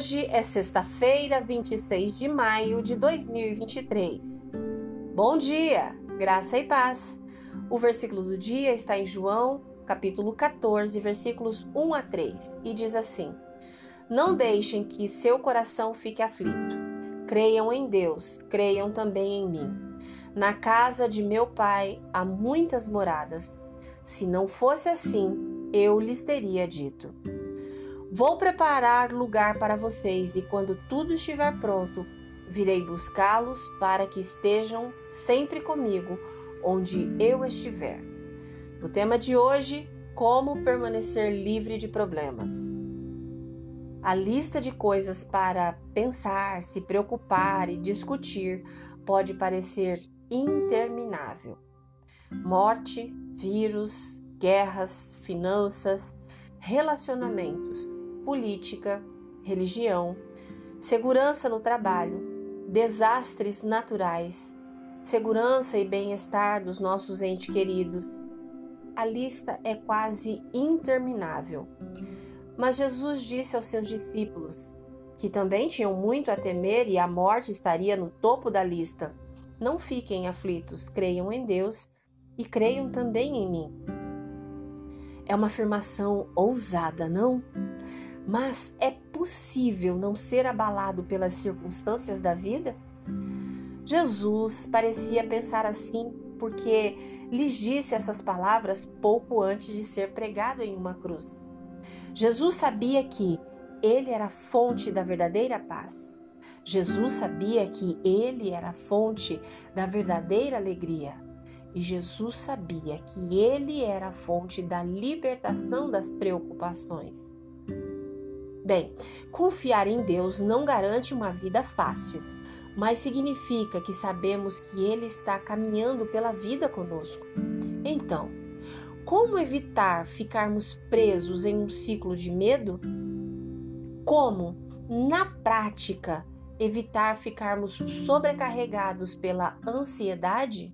Hoje é sexta-feira, 26 de maio de 2023. Bom dia, graça e paz. O versículo do dia está em João, capítulo 14, versículos 1 a 3, e diz assim: Não deixem que seu coração fique aflito. Creiam em Deus, creiam também em mim. Na casa de meu pai há muitas moradas. Se não fosse assim, eu lhes teria dito Vou preparar lugar para vocês e quando tudo estiver pronto, virei buscá-los para que estejam sempre comigo onde eu estiver. O tema de hoje: como permanecer livre de problemas. A lista de coisas para pensar, se preocupar e discutir pode parecer interminável. Morte, vírus, guerras, finanças, relacionamentos política, religião, segurança no trabalho, desastres naturais, segurança e bem-estar dos nossos entes queridos. A lista é quase interminável. Mas Jesus disse aos seus discípulos, que também tinham muito a temer e a morte estaria no topo da lista: Não fiquem aflitos, creiam em Deus e creiam também em mim. É uma afirmação ousada, não? Mas é possível não ser abalado pelas circunstâncias da vida? Jesus parecia pensar assim porque lhes disse essas palavras pouco antes de ser pregado em uma cruz. Jesus sabia que ele era a fonte da verdadeira paz. Jesus sabia que ele era a fonte da verdadeira alegria. E Jesus sabia que ele era a fonte da libertação das preocupações. Bem, confiar em Deus não garante uma vida fácil, mas significa que sabemos que Ele está caminhando pela vida conosco. Então, como evitar ficarmos presos em um ciclo de medo? Como, na prática, evitar ficarmos sobrecarregados pela ansiedade?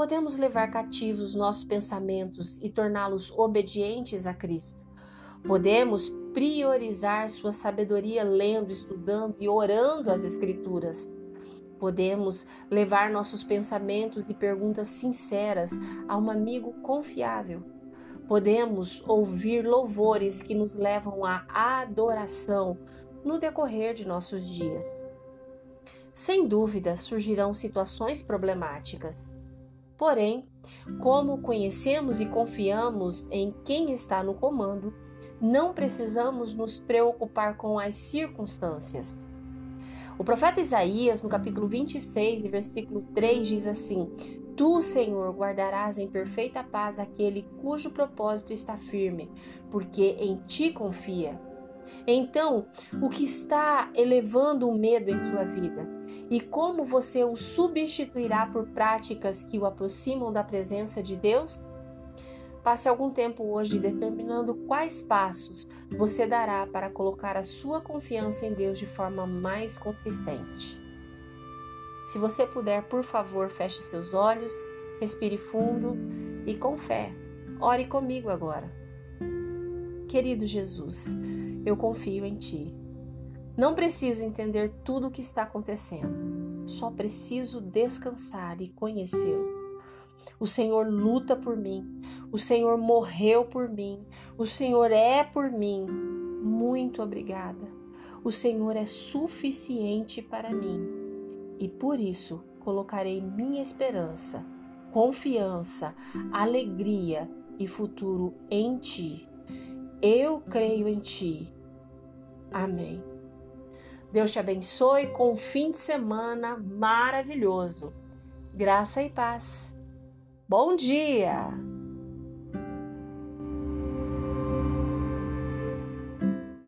Podemos levar cativos nossos pensamentos e torná-los obedientes a Cristo. Podemos priorizar sua sabedoria lendo, estudando e orando as Escrituras. Podemos levar nossos pensamentos e perguntas sinceras a um amigo confiável. Podemos ouvir louvores que nos levam à adoração no decorrer de nossos dias. Sem dúvida surgirão situações problemáticas. Porém, como conhecemos e confiamos em quem está no comando, não precisamos nos preocupar com as circunstâncias. O profeta Isaías, no capítulo 26, versículo 3, diz assim: Tu, Senhor, guardarás em perfeita paz aquele cujo propósito está firme, porque em ti confia. Então, o que está elevando o medo em sua vida? E como você o substituirá por práticas que o aproximam da presença de Deus? Passe algum tempo hoje determinando quais passos você dará para colocar a sua confiança em Deus de forma mais consistente. Se você puder, por favor, feche seus olhos, respire fundo e com fé, ore comigo agora. Querido Jesus, eu confio em Ti. Não preciso entender tudo o que está acontecendo, só preciso descansar e conhecê-lo. O Senhor luta por mim. O Senhor morreu por mim. O Senhor é por mim. Muito obrigada. O Senhor é suficiente para mim. E por isso colocarei minha esperança, confiança, alegria e futuro em Ti. Eu creio em Ti. Amém. Deus te abençoe com um fim de semana maravilhoso. Graça e paz. Bom dia!